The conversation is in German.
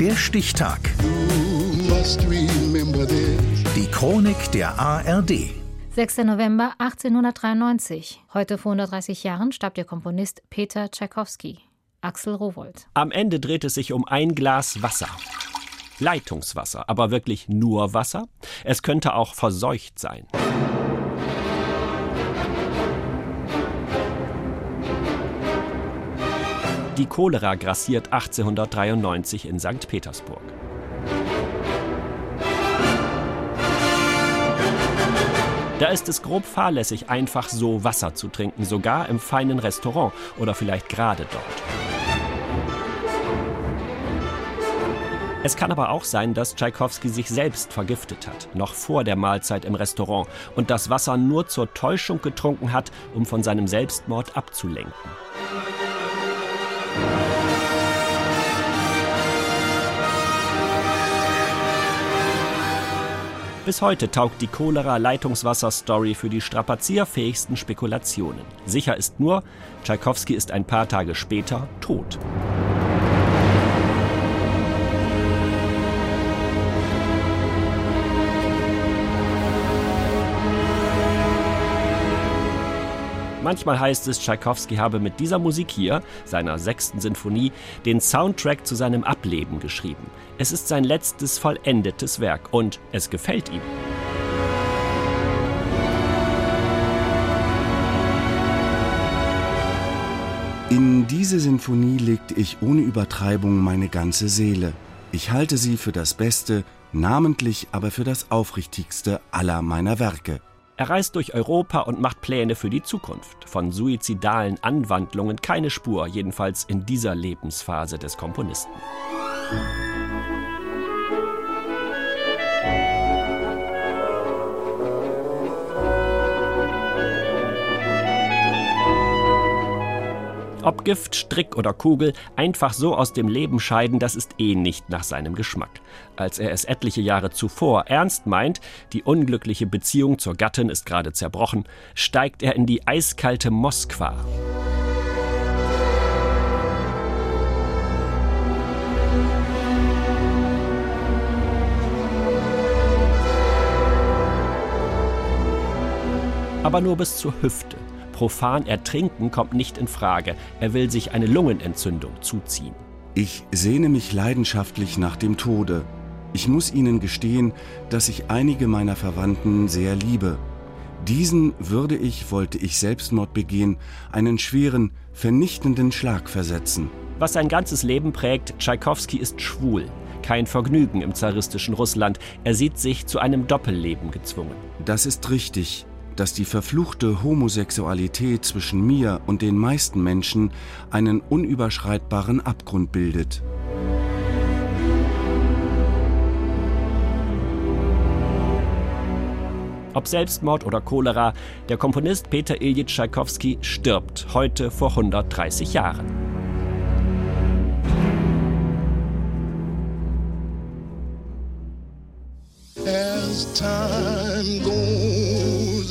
Der Stichtag. Die Chronik der ARD. 6. November 1893. Heute vor 130 Jahren starb der Komponist Peter Tschaikowski. Axel Rowold. Am Ende dreht es sich um ein Glas Wasser. Leitungswasser, aber wirklich nur Wasser? Es könnte auch verseucht sein. Die Cholera grassiert 1893 in St. Petersburg. Da ist es grob fahrlässig, einfach so Wasser zu trinken, sogar im feinen Restaurant oder vielleicht gerade dort. Es kann aber auch sein, dass Tschaikowski sich selbst vergiftet hat, noch vor der Mahlzeit im Restaurant, und das Wasser nur zur Täuschung getrunken hat, um von seinem Selbstmord abzulenken. Bis heute taugt die Cholera-Leitungswasser-Story für die strapazierfähigsten Spekulationen. Sicher ist nur, Tschaikowski ist ein paar Tage später tot. Manchmal heißt es, Tschaikowski habe mit dieser Musik hier, seiner sechsten Sinfonie, den Soundtrack zu seinem Ableben geschrieben. Es ist sein letztes vollendetes Werk und es gefällt ihm. In diese Sinfonie legte ich ohne Übertreibung meine ganze Seele. Ich halte sie für das Beste, namentlich aber für das Aufrichtigste aller meiner Werke. Er reist durch Europa und macht Pläne für die Zukunft. Von suizidalen Anwandlungen keine Spur, jedenfalls in dieser Lebensphase des Komponisten. Ob Gift, Strick oder Kugel, einfach so aus dem Leben scheiden, das ist eh nicht nach seinem Geschmack. Als er es etliche Jahre zuvor ernst meint, die unglückliche Beziehung zur Gattin ist gerade zerbrochen, steigt er in die eiskalte Moskwa. aber nur bis zur Hüfte. Profan ertrinken kommt nicht in Frage. Er will sich eine Lungenentzündung zuziehen. Ich sehne mich leidenschaftlich nach dem Tode. Ich muss Ihnen gestehen, dass ich einige meiner Verwandten sehr liebe. Diesen würde ich, wollte ich Selbstmord begehen, einen schweren, vernichtenden Schlag versetzen. Was sein ganzes Leben prägt, Tschaikowski ist schwul. Kein Vergnügen im zaristischen Russland. Er sieht sich zu einem Doppelleben gezwungen. Das ist richtig dass die verfluchte Homosexualität zwischen mir und den meisten Menschen einen unüberschreitbaren Abgrund bildet. Ob Selbstmord oder Cholera, der Komponist Peter Iljitsch Tschaikowski stirbt heute vor 130 Jahren. As time goes